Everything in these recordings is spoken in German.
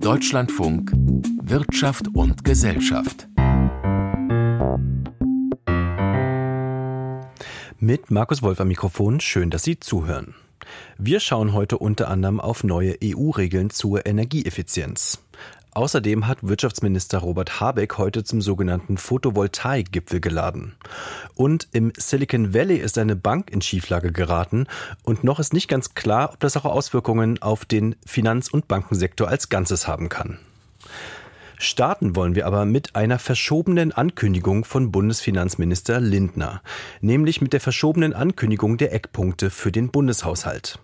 Deutschlandfunk Wirtschaft und Gesellschaft. Mit Markus Wolf am Mikrofon, schön, dass Sie zuhören. Wir schauen heute unter anderem auf neue EU-Regeln zur Energieeffizienz. Außerdem hat Wirtschaftsminister Robert Habeck heute zum sogenannten Photovoltaik-Gipfel geladen. Und im Silicon Valley ist eine Bank in Schieflage geraten und noch ist nicht ganz klar, ob das auch Auswirkungen auf den Finanz- und Bankensektor als Ganzes haben kann. Starten wollen wir aber mit einer verschobenen Ankündigung von Bundesfinanzminister Lindner, nämlich mit der verschobenen Ankündigung der Eckpunkte für den Bundeshaushalt.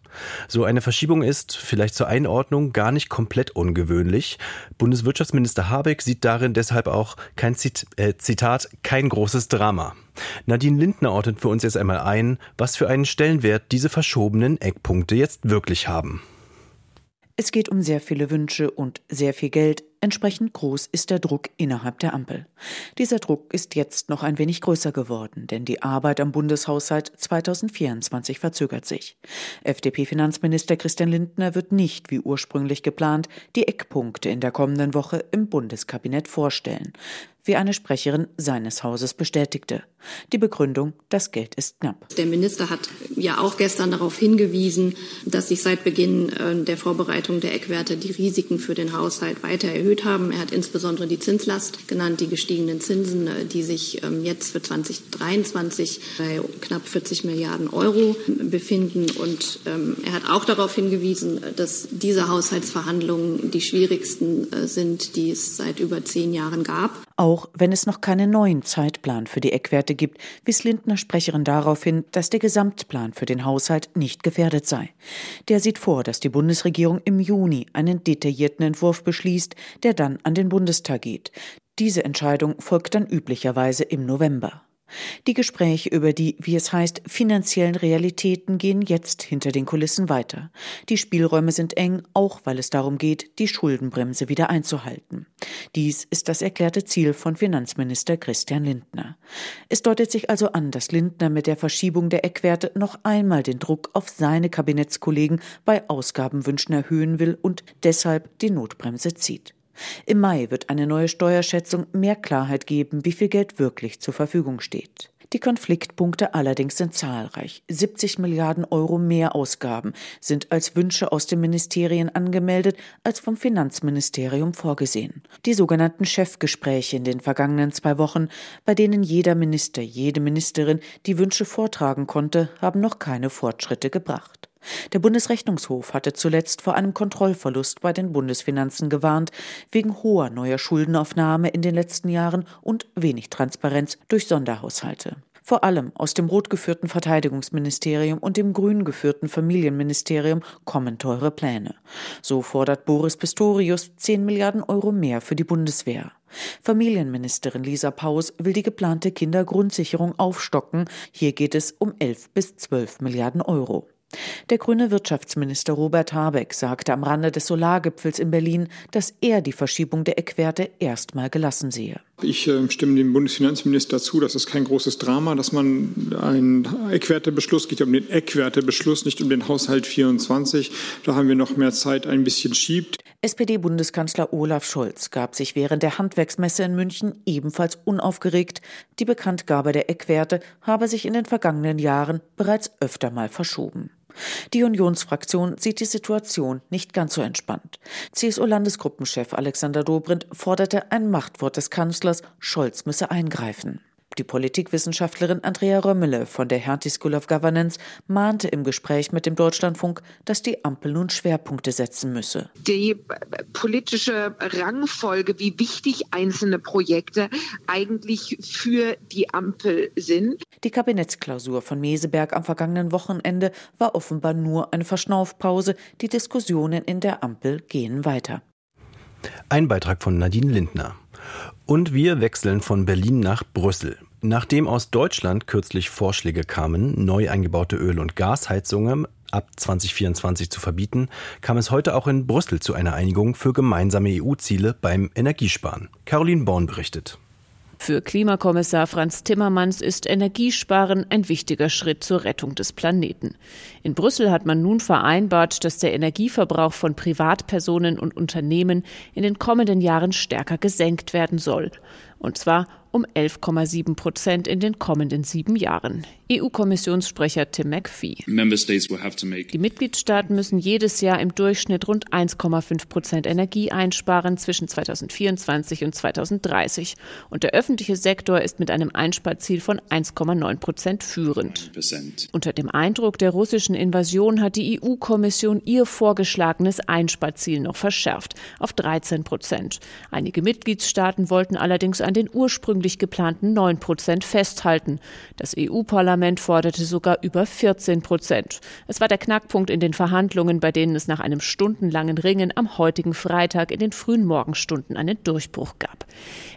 So eine Verschiebung ist, vielleicht zur Einordnung, gar nicht komplett ungewöhnlich. Bundeswirtschaftsminister Habeck sieht darin deshalb auch kein Zit äh, Zitat, kein großes Drama. Nadine Lindner ordnet für uns jetzt einmal ein, was für einen Stellenwert diese verschobenen Eckpunkte jetzt wirklich haben. Es geht um sehr viele Wünsche und sehr viel Geld, Entsprechend groß ist der Druck innerhalb der Ampel. Dieser Druck ist jetzt noch ein wenig größer geworden, denn die Arbeit am Bundeshaushalt 2024 verzögert sich. FDP-Finanzminister Christian Lindner wird nicht, wie ursprünglich geplant, die Eckpunkte in der kommenden Woche im Bundeskabinett vorstellen wie eine Sprecherin seines Hauses bestätigte. Die Begründung, das Geld ist knapp. Der Minister hat ja auch gestern darauf hingewiesen, dass sich seit Beginn äh, der Vorbereitung der Eckwerte die Risiken für den Haushalt weiter erhöht haben. Er hat insbesondere die Zinslast genannt, die gestiegenen Zinsen, äh, die sich ähm, jetzt für 2023 bei knapp 40 Milliarden Euro befinden. Und ähm, er hat auch darauf hingewiesen, dass diese Haushaltsverhandlungen die schwierigsten äh, sind, die es seit über zehn Jahren gab. Auch wenn es noch keinen neuen Zeitplan für die Eckwerte gibt, wies Lindner Sprecherin darauf hin, dass der Gesamtplan für den Haushalt nicht gefährdet sei. Der sieht vor, dass die Bundesregierung im Juni einen detaillierten Entwurf beschließt, der dann an den Bundestag geht. Diese Entscheidung folgt dann üblicherweise im November. Die Gespräche über die, wie es heißt, finanziellen Realitäten gehen jetzt hinter den Kulissen weiter. Die Spielräume sind eng, auch weil es darum geht, die Schuldenbremse wieder einzuhalten. Dies ist das erklärte Ziel von Finanzminister Christian Lindner. Es deutet sich also an, dass Lindner mit der Verschiebung der Eckwerte noch einmal den Druck auf seine Kabinettskollegen bei Ausgabenwünschen erhöhen will und deshalb die Notbremse zieht. Im Mai wird eine neue Steuerschätzung mehr Klarheit geben, wie viel Geld wirklich zur Verfügung steht. Die Konfliktpunkte allerdings sind zahlreich. 70 Milliarden Euro mehr Ausgaben sind als Wünsche aus den Ministerien angemeldet, als vom Finanzministerium vorgesehen. Die sogenannten Chefgespräche in den vergangenen zwei Wochen, bei denen jeder Minister, jede Ministerin die Wünsche vortragen konnte, haben noch keine Fortschritte gebracht. Der Bundesrechnungshof hatte zuletzt vor einem Kontrollverlust bei den Bundesfinanzen gewarnt, wegen hoher neuer Schuldenaufnahme in den letzten Jahren und wenig Transparenz durch Sonderhaushalte. Vor allem aus dem rot geführten Verteidigungsministerium und dem grün geführten Familienministerium kommen teure Pläne. So fordert Boris Pistorius 10 Milliarden Euro mehr für die Bundeswehr. Familienministerin Lisa Paus will die geplante Kindergrundsicherung aufstocken. Hier geht es um 11 bis 12 Milliarden Euro. Der grüne Wirtschaftsminister Robert Habeck sagte am Rande des Solargipfels in Berlin, dass er die Verschiebung der Eckwerte erstmal gelassen sehe. Ich äh, stimme dem Bundesfinanzminister zu, das ist kein großes Drama, dass man einen Eckwertebeschluss, geht ja um den Eckwertebeschluss, nicht um den Haushalt 24, da haben wir noch mehr Zeit, ein bisschen schiebt. SPD-Bundeskanzler Olaf Scholz gab sich während der Handwerksmesse in München ebenfalls unaufgeregt. Die Bekanntgabe der Eckwerte habe sich in den vergangenen Jahren bereits öfter mal verschoben. Die Unionsfraktion sieht die Situation nicht ganz so entspannt. CSU-Landesgruppenchef Alexander Dobrindt forderte ein Machtwort des Kanzlers, Scholz müsse eingreifen. Die Politikwissenschaftlerin Andrea Römmele von der Hertie School of Governance mahnte im Gespräch mit dem Deutschlandfunk, dass die Ampel nun Schwerpunkte setzen müsse. Die politische Rangfolge, wie wichtig einzelne Projekte eigentlich für die Ampel sind. Die Kabinettsklausur von Meseberg am vergangenen Wochenende war offenbar nur eine Verschnaufpause. Die Diskussionen in der Ampel gehen weiter. Ein Beitrag von Nadine Lindner. Und wir wechseln von Berlin nach Brüssel. Nachdem aus Deutschland kürzlich Vorschläge kamen, neu eingebaute Öl- und Gasheizungen ab 2024 zu verbieten, kam es heute auch in Brüssel zu einer Einigung für gemeinsame EU-Ziele beim Energiesparen. Caroline Born berichtet. Für Klimakommissar Franz Timmermans ist Energiesparen ein wichtiger Schritt zur Rettung des Planeten. In Brüssel hat man nun vereinbart, dass der Energieverbrauch von Privatpersonen und Unternehmen in den kommenden Jahren stärker gesenkt werden soll. Und zwar um 11,7 Prozent in den kommenden sieben Jahren. EU-Kommissionssprecher Tim McPhee. Die Mitgliedstaaten müssen jedes Jahr im Durchschnitt rund 1,5 Prozent Energie einsparen zwischen 2024 und 2030. Und der öffentliche Sektor ist mit einem Einsparziel von 1,9 Prozent führend. Unter dem Eindruck der russischen Invasion hat die EU-Kommission ihr vorgeschlagenes Einsparziel noch verschärft auf 13 Prozent. Einige Mitgliedstaaten wollten allerdings an den ursprünglich geplanten 9 Prozent festhalten. Das EU-Parlament Parlament forderte sogar über 14 Prozent. Es war der Knackpunkt in den Verhandlungen, bei denen es nach einem stundenlangen Ringen am heutigen Freitag in den frühen Morgenstunden einen Durchbruch gab.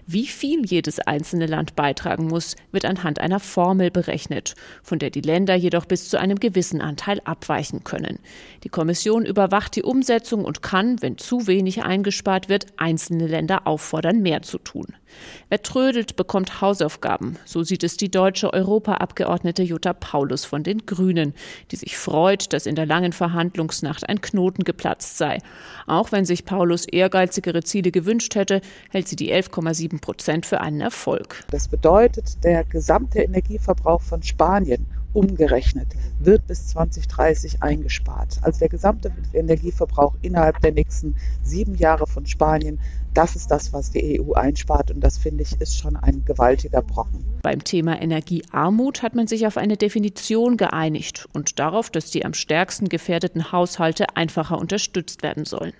Wie viel jedes einzelne Land beitragen muss, wird anhand einer Formel berechnet, von der die Länder jedoch bis zu einem gewissen Anteil abweichen können. Die Kommission überwacht die Umsetzung und kann, wenn zu wenig eingespart wird, einzelne Länder auffordern, mehr zu tun. Wer trödelt, bekommt Hausaufgaben. So sieht es die deutsche Europaabgeordnete Jutta Paulus von den Grünen, die sich freut, dass in der langen Verhandlungsnacht ein Knoten geplatzt sei. Auch wenn sich Paulus ehrgeizigere Ziele gewünscht hätte, hält sie die 11,7 Prozent für einen Erfolg. Das bedeutet, der gesamte Energieverbrauch von Spanien umgerechnet wird bis 2030 eingespart. Also der gesamte Energieverbrauch innerhalb der nächsten sieben Jahre von Spanien das ist das, was die EU einspart und das finde ich ist schon ein gewaltiger Brocken. Beim Thema Energiearmut hat man sich auf eine Definition geeinigt und darauf, dass die am stärksten gefährdeten Haushalte einfacher unterstützt werden sollen.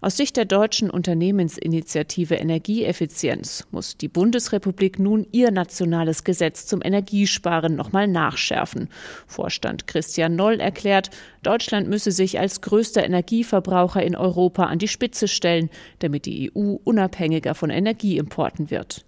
Aus Sicht der deutschen Unternehmensinitiative Energieeffizienz muss die Bundesrepublik nun ihr nationales Gesetz zum Energiesparen nochmal nachschärfen. Vorstand Christian Noll erklärt, Deutschland müsse sich als größter Energieverbraucher in Europa an die Spitze stellen, damit die EU unabhängiger von Energieimporten wird.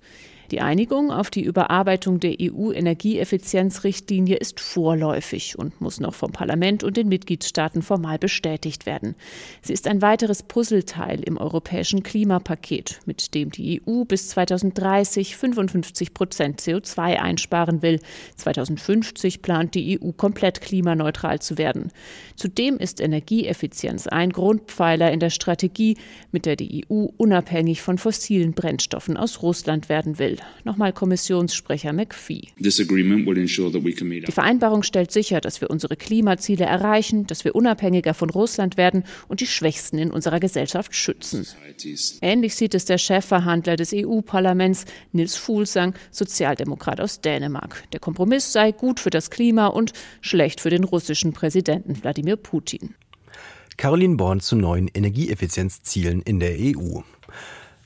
Die Einigung auf die Überarbeitung der EU-Energieeffizienzrichtlinie ist vorläufig und muss noch vom Parlament und den Mitgliedstaaten formal bestätigt werden. Sie ist ein weiteres Puzzleteil im europäischen Klimapaket, mit dem die EU bis 2030 55 Prozent CO2 einsparen will. 2050 plant die EU komplett klimaneutral zu werden. Zudem ist Energieeffizienz ein Grundpfeiler in der Strategie, mit der die EU unabhängig von fossilen Brennstoffen aus Russland werden will. Nochmal Kommissionssprecher McPhee. Die Vereinbarung stellt sicher, dass wir unsere Klimaziele erreichen, dass wir unabhängiger von Russland werden und die Schwächsten in unserer Gesellschaft schützen. Ähnlich sieht es der Chefverhandler des EU-Parlaments, Nils Fuglsang, Sozialdemokrat aus Dänemark. Der Kompromiss sei gut für das Klima und schlecht für den russischen Präsidenten Wladimir Putin. Caroline Born zu neuen Energieeffizienzzielen in der EU.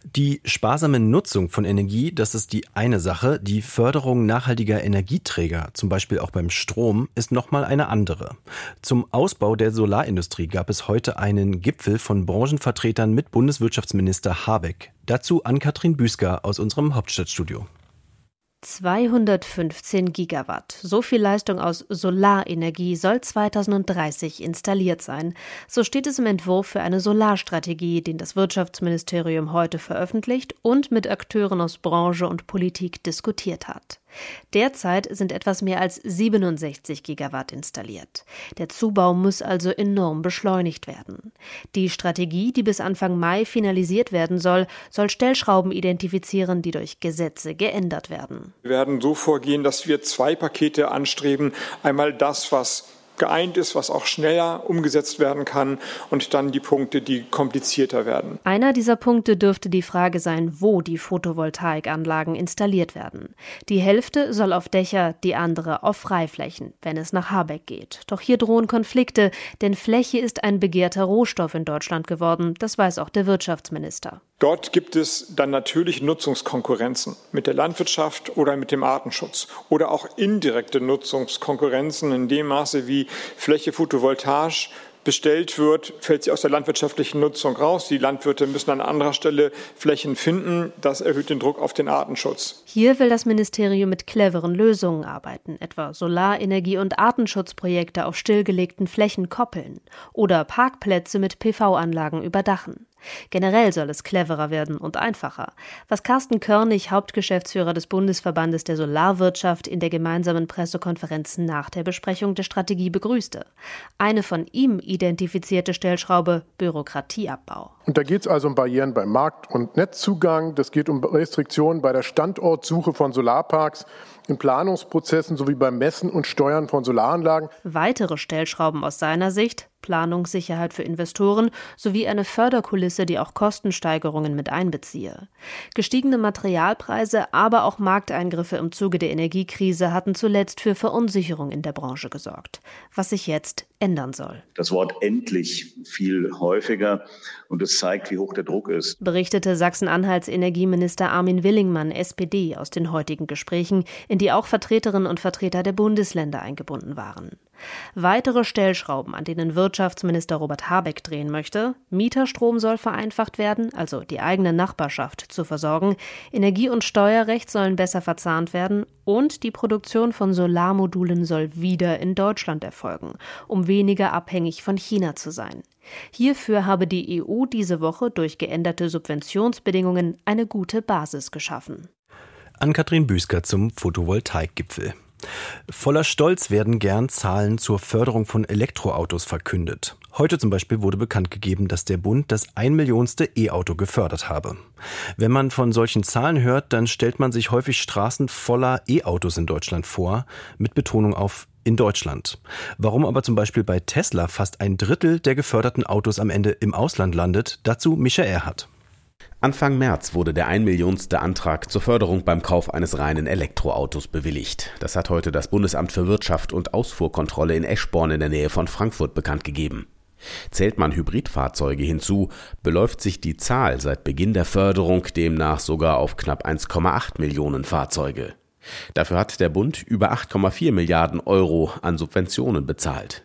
Die sparsame Nutzung von Energie, das ist die eine Sache. Die Förderung nachhaltiger Energieträger, zum Beispiel auch beim Strom, ist nochmal eine andere. Zum Ausbau der Solarindustrie gab es heute einen Gipfel von Branchenvertretern mit Bundeswirtschaftsminister Habeck. Dazu an Katrin Büsker aus unserem Hauptstadtstudio. 215 Gigawatt. So viel Leistung aus Solarenergie soll 2030 installiert sein. So steht es im Entwurf für eine Solarstrategie, den das Wirtschaftsministerium heute veröffentlicht und mit Akteuren aus Branche und Politik diskutiert hat. Derzeit sind etwas mehr als 67 Gigawatt installiert. Der Zubau muss also enorm beschleunigt werden. Die Strategie, die bis Anfang Mai finalisiert werden soll, soll Stellschrauben identifizieren, die durch Gesetze geändert werden. Wir werden so vorgehen, dass wir zwei Pakete anstreben. Einmal das, was geeint ist, was auch schneller umgesetzt werden kann und dann die Punkte, die komplizierter werden. Einer dieser Punkte dürfte die Frage sein, wo die Photovoltaikanlagen installiert werden. Die Hälfte soll auf Dächer, die andere auf Freiflächen, wenn es nach Habeck geht. Doch hier drohen Konflikte, denn Fläche ist ein begehrter Rohstoff in Deutschland geworden, das weiß auch der Wirtschaftsminister. Dort gibt es dann natürlich Nutzungskonkurrenzen mit der Landwirtschaft oder mit dem Artenschutz oder auch indirekte Nutzungskonkurrenzen in dem Maße, wie Fläche Photovoltaisch bestellt wird, fällt sie aus der landwirtschaftlichen Nutzung raus. Die Landwirte müssen an anderer Stelle Flächen finden. Das erhöht den Druck auf den Artenschutz. Hier will das Ministerium mit cleveren Lösungen arbeiten, etwa Solarenergie- und Artenschutzprojekte auf stillgelegten Flächen koppeln oder Parkplätze mit PV-Anlagen überdachen. Generell soll es cleverer werden und einfacher, was Carsten Körnig, Hauptgeschäftsführer des Bundesverbandes der Solarwirtschaft, in der gemeinsamen Pressekonferenz nach der Besprechung der Strategie begrüßte. Eine von ihm identifizierte Stellschraube Bürokratieabbau. Und da geht es also um Barrieren beim Markt- und Netzzugang, das geht um Restriktionen bei der Standortsuche von Solarparks in Planungsprozessen sowie beim Messen und Steuern von Solaranlagen. Weitere Stellschrauben aus seiner Sicht Planungssicherheit für Investoren sowie eine Förderkulisse, die auch Kostensteigerungen mit einbeziehe. Gestiegene Materialpreise, aber auch Markteingriffe im Zuge der Energiekrise hatten zuletzt für Verunsicherung in der Branche gesorgt, was sich jetzt ändern soll. Das Wort endlich viel häufiger und es zeigt, wie hoch der Druck ist. Berichtete Sachsen-Anhalts Energieminister Armin Willingmann, SPD, aus den heutigen Gesprächen, in die auch Vertreterinnen und Vertreter der Bundesländer eingebunden waren. Weitere Stellschrauben, an denen Wirtschaftsminister Robert Habeck drehen möchte. Mieterstrom soll vereinfacht werden, also die eigene Nachbarschaft zu versorgen. Energie- und Steuerrecht sollen besser verzahnt werden. Und die Produktion von Solarmodulen soll wieder in Deutschland erfolgen, um weniger abhängig von China zu sein. Hierfür habe die EU diese Woche durch geänderte Subventionsbedingungen eine gute Basis geschaffen. An Kathrin Büsker zum Photovoltaikgipfel. Voller Stolz werden gern Zahlen zur Förderung von Elektroautos verkündet. Heute zum Beispiel wurde bekannt gegeben, dass der Bund das ein Millionste E-Auto gefördert habe. Wenn man von solchen Zahlen hört, dann stellt man sich häufig Straßen voller E-Autos in Deutschland vor, mit Betonung auf in Deutschland. Warum aber zum Beispiel bei Tesla fast ein Drittel der geförderten Autos am Ende im Ausland landet, dazu Michael Erhardt. Anfang März wurde der ein Millionste Antrag zur Förderung beim Kauf eines reinen Elektroautos bewilligt. Das hat heute das Bundesamt für Wirtschaft und Ausfuhrkontrolle in Eschborn in der Nähe von Frankfurt bekannt gegeben. Zählt man Hybridfahrzeuge hinzu, beläuft sich die Zahl seit Beginn der Förderung demnach sogar auf knapp 1,8 Millionen Fahrzeuge. Dafür hat der Bund über 8,4 Milliarden Euro an Subventionen bezahlt.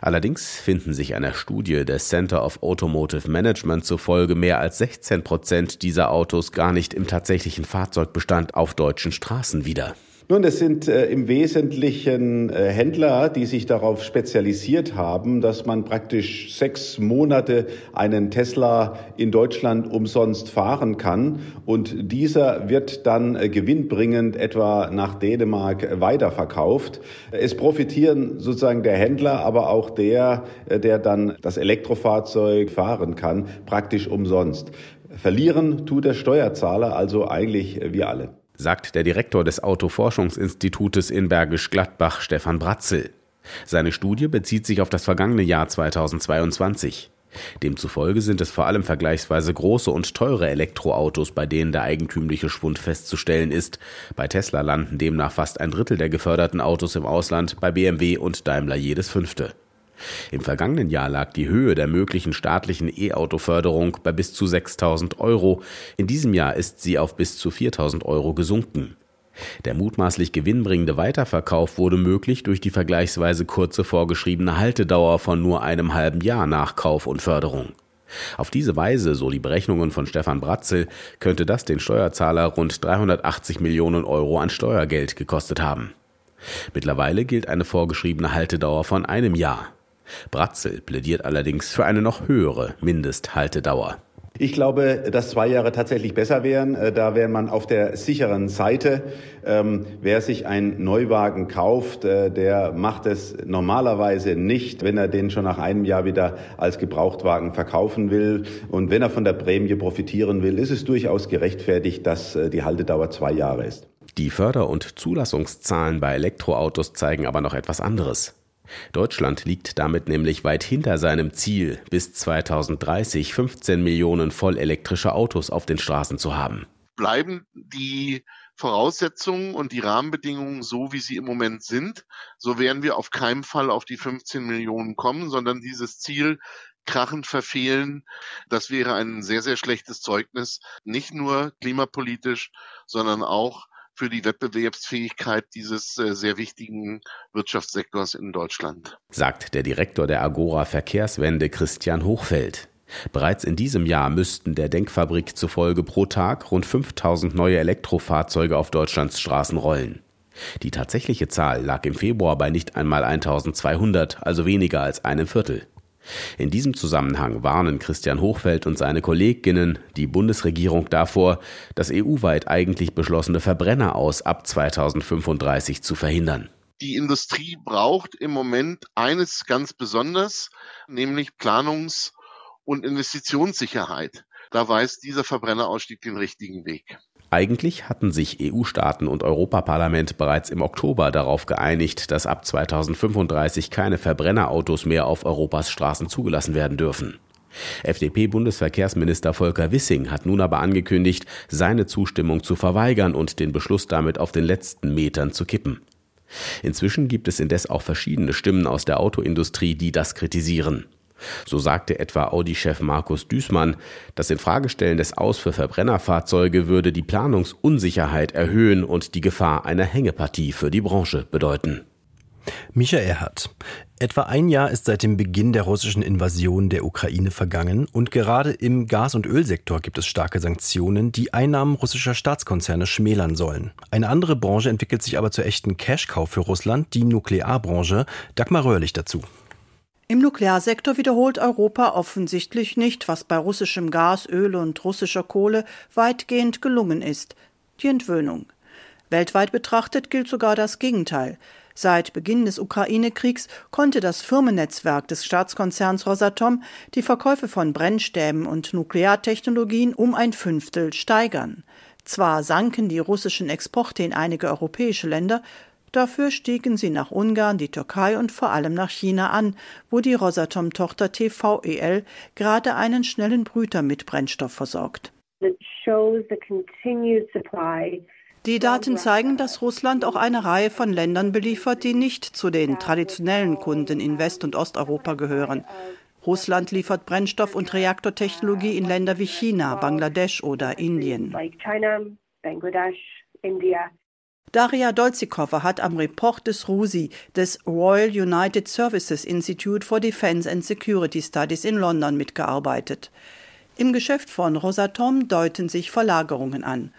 Allerdings finden sich einer Studie des Center of Automotive Management zufolge mehr als 16 Prozent dieser Autos gar nicht im tatsächlichen Fahrzeugbestand auf deutschen Straßen wieder. Nun, es sind äh, im Wesentlichen äh, Händler, die sich darauf spezialisiert haben, dass man praktisch sechs Monate einen Tesla in Deutschland umsonst fahren kann. Und dieser wird dann äh, gewinnbringend etwa nach Dänemark weiterverkauft. Es profitieren sozusagen der Händler, aber auch der, äh, der dann das Elektrofahrzeug fahren kann, praktisch umsonst. Verlieren tut der Steuerzahler, also eigentlich wir alle sagt der Direktor des Autoforschungsinstitutes in Bergisch Gladbach, Stefan Bratzel. Seine Studie bezieht sich auf das vergangene Jahr 2022. Demzufolge sind es vor allem vergleichsweise große und teure Elektroautos, bei denen der eigentümliche Schwund festzustellen ist. Bei Tesla landen demnach fast ein Drittel der geförderten Autos im Ausland, bei BMW und Daimler jedes fünfte. Im vergangenen Jahr lag die Höhe der möglichen staatlichen E-Auto-Förderung bei bis zu 6000 Euro. In diesem Jahr ist sie auf bis zu 4000 Euro gesunken. Der mutmaßlich gewinnbringende Weiterverkauf wurde möglich durch die vergleichsweise kurze vorgeschriebene Haltedauer von nur einem halben Jahr nach Kauf und Förderung. Auf diese Weise, so die Berechnungen von Stefan Bratzel, könnte das den Steuerzahler rund 380 Millionen Euro an Steuergeld gekostet haben. Mittlerweile gilt eine vorgeschriebene Haltedauer von einem Jahr. Bratzel plädiert allerdings für eine noch höhere Mindesthaltedauer. Ich glaube, dass zwei Jahre tatsächlich besser wären. Äh, da wäre man auf der sicheren Seite. Ähm, wer sich einen Neuwagen kauft, äh, der macht es normalerweise nicht, wenn er den schon nach einem Jahr wieder als Gebrauchtwagen verkaufen will. Und wenn er von der Prämie profitieren will, ist es durchaus gerechtfertigt, dass äh, die Haltedauer zwei Jahre ist. Die Förder- und Zulassungszahlen bei Elektroautos zeigen aber noch etwas anderes. Deutschland liegt damit nämlich weit hinter seinem Ziel, bis 2030 15 Millionen vollelektrische Autos auf den Straßen zu haben. Bleiben die Voraussetzungen und die Rahmenbedingungen so, wie sie im Moment sind, so werden wir auf keinen Fall auf die 15 Millionen kommen, sondern dieses Ziel krachend verfehlen. Das wäre ein sehr, sehr schlechtes Zeugnis, nicht nur klimapolitisch, sondern auch für die Wettbewerbsfähigkeit dieses äh, sehr wichtigen Wirtschaftssektors in Deutschland. Sagt der Direktor der Agora Verkehrswende Christian Hochfeld. Bereits in diesem Jahr müssten der Denkfabrik zufolge pro Tag rund 5000 neue Elektrofahrzeuge auf Deutschlands Straßen rollen. Die tatsächliche Zahl lag im Februar bei nicht einmal 1200, also weniger als einem Viertel. In diesem Zusammenhang warnen Christian Hochfeld und seine Kolleginnen die Bundesregierung davor, das EU-weit eigentlich beschlossene Verbrenner aus ab 2035 zu verhindern. Die Industrie braucht im Moment eines ganz besonders, nämlich Planungs- und Investitionssicherheit. Da weist dieser Verbrennerausstieg den richtigen Weg. Eigentlich hatten sich EU-Staaten und Europaparlament bereits im Oktober darauf geeinigt, dass ab 2035 keine Verbrennerautos mehr auf Europas Straßen zugelassen werden dürfen. FDP-Bundesverkehrsminister Volker Wissing hat nun aber angekündigt, seine Zustimmung zu verweigern und den Beschluss damit auf den letzten Metern zu kippen. Inzwischen gibt es indes auch verschiedene Stimmen aus der Autoindustrie, die das kritisieren. So sagte etwa Audi-Chef Markus Düßmann, das Infragestellen des Aus für Verbrennerfahrzeuge würde die Planungsunsicherheit erhöhen und die Gefahr einer Hängepartie für die Branche bedeuten. Micha Erhardt. Etwa ein Jahr ist seit dem Beginn der russischen Invasion der Ukraine vergangen und gerade im Gas- und Ölsektor gibt es starke Sanktionen, die Einnahmen russischer Staatskonzerne schmälern sollen. Eine andere Branche entwickelt sich aber zur echten Cash-Cow für Russland, die Nuklearbranche. Dagmar Röhrlich dazu. Im Nuklearsektor wiederholt Europa offensichtlich nicht, was bei russischem Gas, Öl und russischer Kohle weitgehend gelungen ist, die Entwöhnung. Weltweit betrachtet gilt sogar das Gegenteil. Seit Beginn des Ukraine-Kriegs konnte das Firmennetzwerk des Staatskonzerns Rosatom die Verkäufe von Brennstäben und Nukleartechnologien um ein Fünftel steigern. Zwar sanken die russischen Exporte in einige europäische Länder, Dafür stiegen sie nach Ungarn, die Türkei und vor allem nach China an, wo die Rosatom-Tochter TVEL gerade einen schnellen Brüter mit Brennstoff versorgt. Die Daten zeigen, dass Russland auch eine Reihe von Ländern beliefert, die nicht zu den traditionellen Kunden in West- und Osteuropa gehören. Russland liefert Brennstoff und Reaktortechnologie in Länder wie China, Bangladesch oder Indien. Daria Dolzikova hat am Report des RUSI, des Royal United Services Institute for Defense and Security Studies in London mitgearbeitet. Im Geschäft von Rosatom deuten sich Verlagerungen an.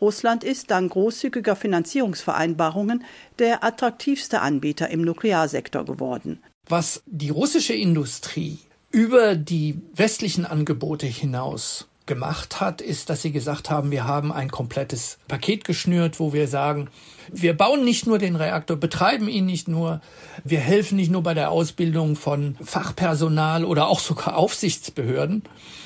Russland ist dank großzügiger Finanzierungsvereinbarungen der attraktivste Anbieter im Nuklearsektor geworden. Was die russische Industrie über die westlichen Angebote hinaus gemacht hat, ist, dass sie gesagt haben, wir haben ein komplettes Paket geschnürt, wo wir sagen, wir bauen nicht nur den Reaktor, betreiben ihn nicht nur, wir helfen nicht nur bei der Ausbildung von Fachpersonal oder auch sogar Aufsichtsbehörden,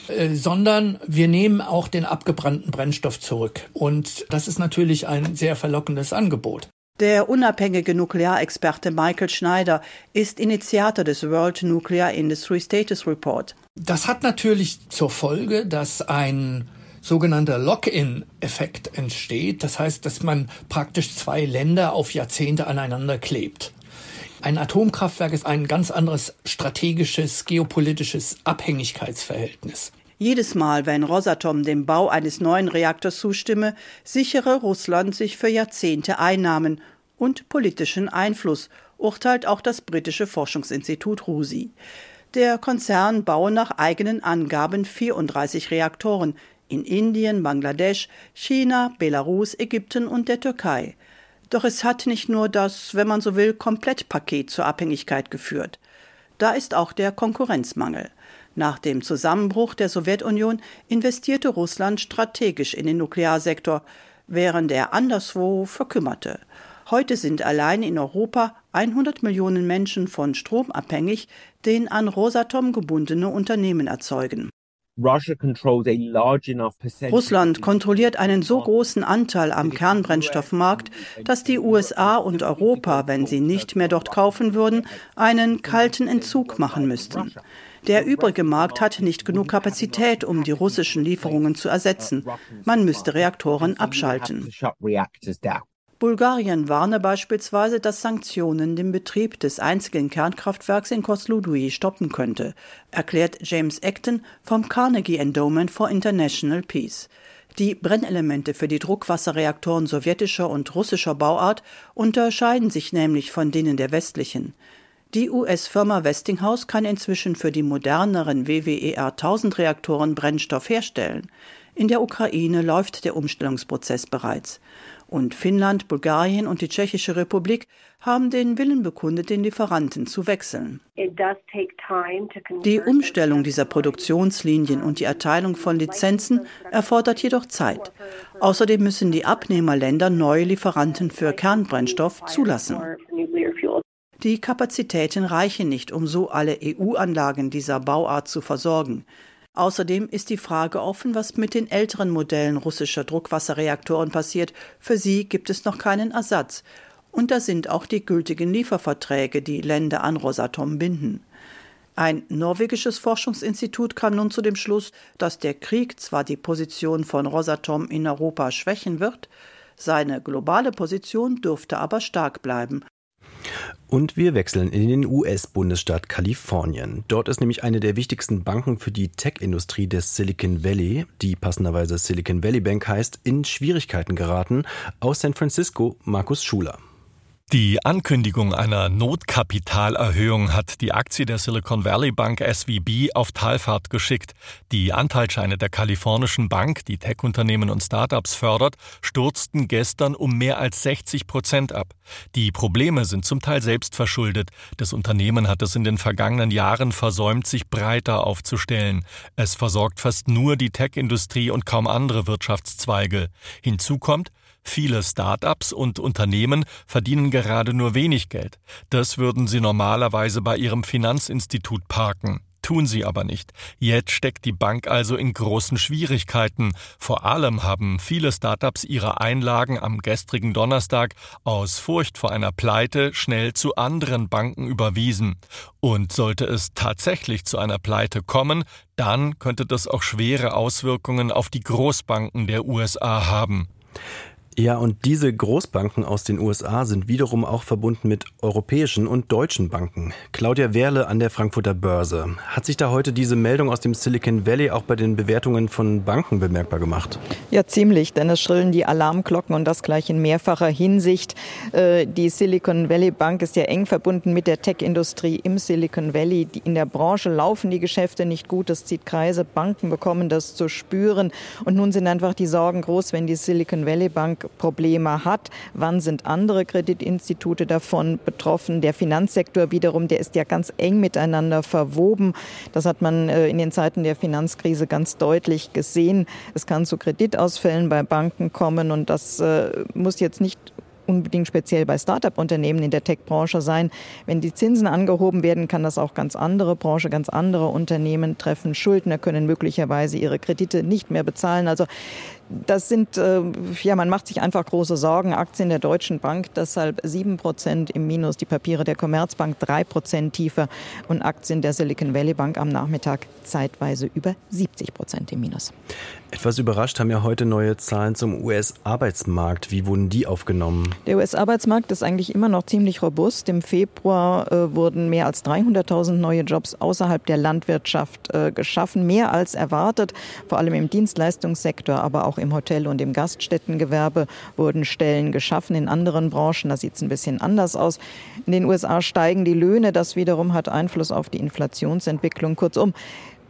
äh, sondern wir nehmen auch den abgebrannten Brennstoff zurück. Und das ist natürlich ein sehr verlockendes Angebot. Der unabhängige Nuklearexperte Michael Schneider ist Initiator des World Nuclear Industry Status Report. Das hat natürlich zur Folge, dass ein sogenannter Lock-in-Effekt entsteht. Das heißt, dass man praktisch zwei Länder auf Jahrzehnte aneinander klebt. Ein Atomkraftwerk ist ein ganz anderes strategisches, geopolitisches Abhängigkeitsverhältnis. Jedes Mal, wenn Rosatom dem Bau eines neuen Reaktors zustimme, sichere Russland sich für Jahrzehnte Einnahmen und politischen Einfluss, urteilt auch das britische Forschungsinstitut RUSI. Der Konzern baue nach eigenen Angaben 34 Reaktoren in Indien, Bangladesch, China, Belarus, Ägypten und der Türkei. Doch es hat nicht nur das, wenn man so will, Komplettpaket zur Abhängigkeit geführt. Da ist auch der Konkurrenzmangel. Nach dem Zusammenbruch der Sowjetunion investierte Russland strategisch in den Nuklearsektor, während er anderswo verkümmerte. Heute sind allein in Europa 100 Millionen Menschen von Strom abhängig, den an Rosatom gebundene Unternehmen erzeugen. Russland kontrolliert einen so großen Anteil am Kernbrennstoffmarkt, dass die USA und Europa, wenn sie nicht mehr dort kaufen würden, einen kalten Entzug machen müssten. Der übrige Markt hat nicht genug Kapazität, um die russischen Lieferungen zu ersetzen. Man müsste Reaktoren abschalten. Bulgarien warne beispielsweise, dass Sanktionen den Betrieb des einzigen Kernkraftwerks in Kozloduy stoppen könnte, erklärt James Acton vom Carnegie Endowment for International Peace. Die Brennelemente für die Druckwasserreaktoren sowjetischer und russischer Bauart unterscheiden sich nämlich von denen der westlichen. Die US-Firma Westinghouse kann inzwischen für die moderneren WWER 1000 Reaktoren Brennstoff herstellen. In der Ukraine läuft der Umstellungsprozess bereits. Und Finnland, Bulgarien und die Tschechische Republik haben den Willen bekundet, den Lieferanten zu wechseln. Die Umstellung dieser Produktionslinien und die Erteilung von Lizenzen erfordert jedoch Zeit. Außerdem müssen die Abnehmerländer neue Lieferanten für Kernbrennstoff zulassen. Die Kapazitäten reichen nicht, um so alle EU-Anlagen dieser Bauart zu versorgen. Außerdem ist die Frage offen, was mit den älteren Modellen russischer Druckwasserreaktoren passiert. Für sie gibt es noch keinen Ersatz. Und da sind auch die gültigen Lieferverträge, die Länder an Rosatom binden. Ein norwegisches Forschungsinstitut kam nun zu dem Schluss, dass der Krieg zwar die Position von Rosatom in Europa schwächen wird, seine globale Position dürfte aber stark bleiben. Und wir wechseln in den US-Bundesstaat Kalifornien. Dort ist nämlich eine der wichtigsten Banken für die Tech-Industrie des Silicon Valley, die passenderweise Silicon Valley Bank heißt, in Schwierigkeiten geraten. Aus San Francisco Markus Schuler. Die Ankündigung einer Notkapitalerhöhung hat die Aktie der Silicon Valley Bank SVB auf Talfahrt geschickt. Die Anteilscheine der kalifornischen Bank, die Tech-Unternehmen und Startups fördert, stürzten gestern um mehr als 60 Prozent ab. Die Probleme sind zum Teil selbst verschuldet. Das Unternehmen hat es in den vergangenen Jahren versäumt, sich breiter aufzustellen. Es versorgt fast nur die Tech-Industrie und kaum andere Wirtschaftszweige. Hinzu kommt, Viele Start-ups und Unternehmen verdienen gerade nur wenig Geld. Das würden sie normalerweise bei ihrem Finanzinstitut parken. Tun sie aber nicht. Jetzt steckt die Bank also in großen Schwierigkeiten. Vor allem haben viele Startups ihre Einlagen am gestrigen Donnerstag aus Furcht vor einer Pleite schnell zu anderen Banken überwiesen. Und sollte es tatsächlich zu einer Pleite kommen, dann könnte das auch schwere Auswirkungen auf die Großbanken der USA haben. Ja, und diese Großbanken aus den USA sind wiederum auch verbunden mit europäischen und deutschen Banken. Claudia Werle an der Frankfurter Börse. Hat sich da heute diese Meldung aus dem Silicon Valley auch bei den Bewertungen von Banken bemerkbar gemacht? Ja, ziemlich, denn es schrillen die Alarmglocken und das gleich in mehrfacher Hinsicht. Äh, die Silicon Valley Bank ist ja eng verbunden mit der Tech-Industrie im Silicon Valley. In der Branche laufen die Geschäfte nicht gut, das zieht Kreise, Banken bekommen das zu spüren und nun sind einfach die Sorgen groß, wenn die Silicon Valley Bank Probleme hat. Wann sind andere Kreditinstitute davon betroffen? Der Finanzsektor wiederum, der ist ja ganz eng miteinander verwoben. Das hat man äh, in den Zeiten der Finanzkrise ganz deutlich gesehen. Es kann zu Kreditausfällen bei Banken kommen und das äh, muss jetzt nicht unbedingt speziell bei Start-up-Unternehmen in der Tech-Branche sein. Wenn die Zinsen angehoben werden, kann das auch ganz andere Branche, ganz andere Unternehmen treffen. Schuldner können möglicherweise ihre Kredite nicht mehr bezahlen. Also das sind, äh, ja, man macht sich einfach große Sorgen. Aktien der Deutschen Bank deshalb sieben Prozent im Minus, die Papiere der Commerzbank drei Prozent tiefer und Aktien der Silicon Valley Bank am Nachmittag zeitweise über 70 Prozent im Minus. Etwas überrascht haben ja heute neue Zahlen zum US-Arbeitsmarkt. Wie wurden die aufgenommen? Der US-Arbeitsmarkt ist eigentlich immer noch ziemlich robust. Im Februar äh, wurden mehr als 300.000 neue Jobs außerhalb der Landwirtschaft äh, geschaffen, mehr als erwartet, vor allem im Dienstleistungssektor, aber auch im Hotel- und im Gaststättengewerbe wurden Stellen geschaffen. In anderen Branchen, da sieht es ein bisschen anders aus. In den USA steigen die Löhne. Das wiederum hat Einfluss auf die Inflationsentwicklung. Kurzum,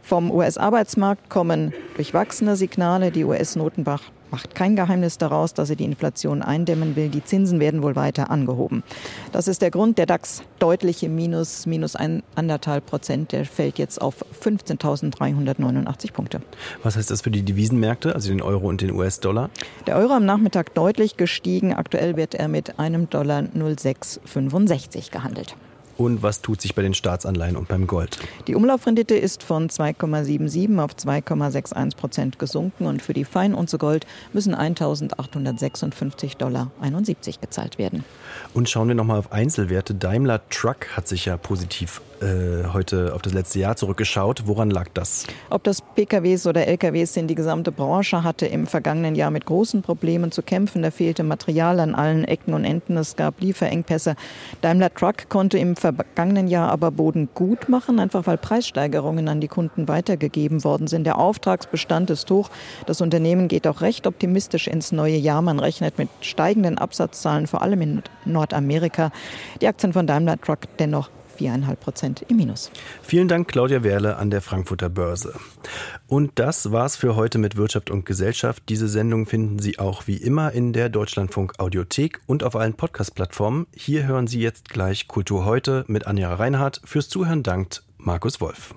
vom US-Arbeitsmarkt kommen durchwachsene Signale. Die US-Notenbank macht kein Geheimnis daraus, dass sie die Inflation eindämmen will. Die Zinsen werden wohl weiter angehoben. Das ist der Grund. Der DAX deutlich im Minus, minus ein, anderthalb Prozent. Der fällt jetzt auf 15.389 Punkte. Was heißt das für die Devisenmärkte, also den Euro und den US-Dollar? Der Euro am Nachmittag deutlich gestiegen. Aktuell wird er mit einem Dollar 0,665 gehandelt. Und was tut sich bei den Staatsanleihen und beim Gold? Die Umlaufrendite ist von 2,77 auf 2,61 Prozent gesunken und für die Feinunze Gold müssen 1.856 Dollar 71 gezahlt werden. Und schauen wir nochmal auf Einzelwerte. Daimler Truck hat sich ja positiv äh, heute auf das letzte Jahr zurückgeschaut. Woran lag das? Ob das PKWs oder LKWs sind, die gesamte Branche hatte im vergangenen Jahr mit großen Problemen zu kämpfen. Da fehlte Material an allen Ecken und Enden. Es gab Lieferengpässe. Daimler Truck konnte im vergangenen Jahr aber Boden gut machen, einfach weil Preissteigerungen an die Kunden weitergegeben worden sind. Der Auftragsbestand ist hoch. Das Unternehmen geht auch recht optimistisch ins neue Jahr. Man rechnet mit steigenden Absatzzahlen, vor allem in Nordamerika. Die Aktien von Daimler Truck dennoch 4,5 Prozent im Minus. Vielen Dank, Claudia Werle an der Frankfurter Börse. Und das war's für heute mit Wirtschaft und Gesellschaft. Diese Sendung finden Sie auch wie immer in der Deutschlandfunk Audiothek und auf allen Podcast-Plattformen. Hier hören Sie jetzt gleich Kultur heute mit Anja Reinhardt. Fürs Zuhören dankt Markus Wolf.